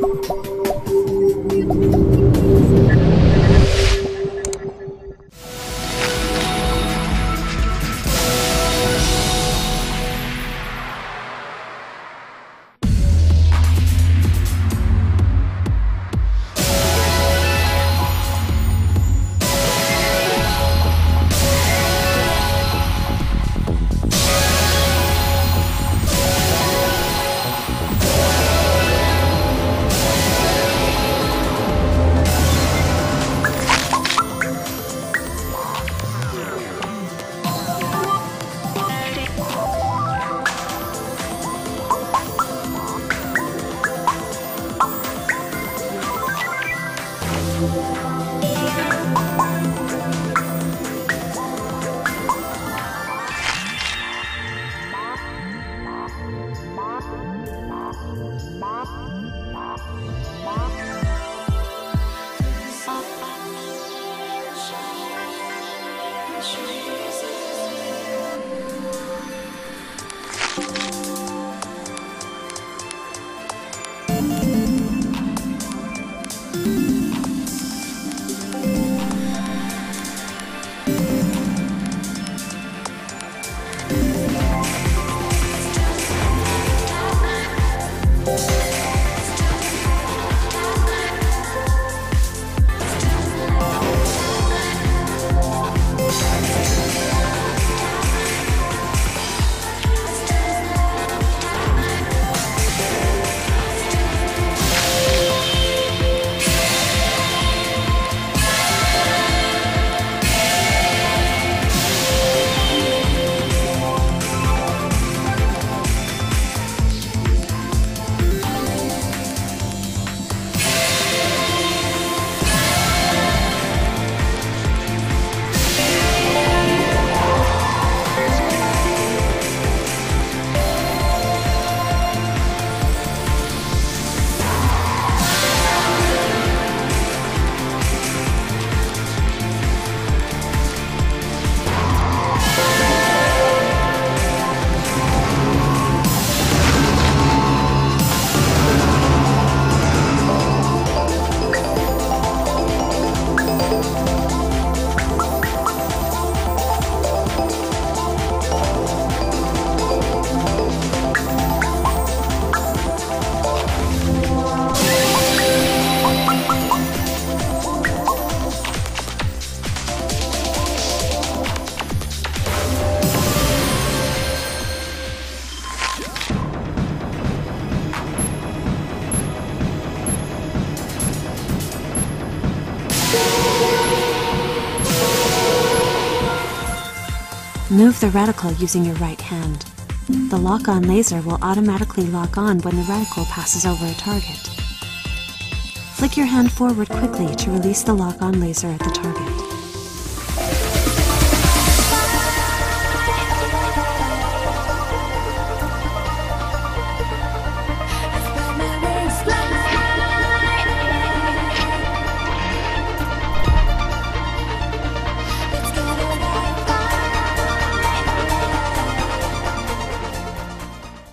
you. Move the reticle using your right hand. The lock-on laser will automatically lock on when the reticle passes over a target. Flick your hand forward quickly to release the lock-on laser at the target.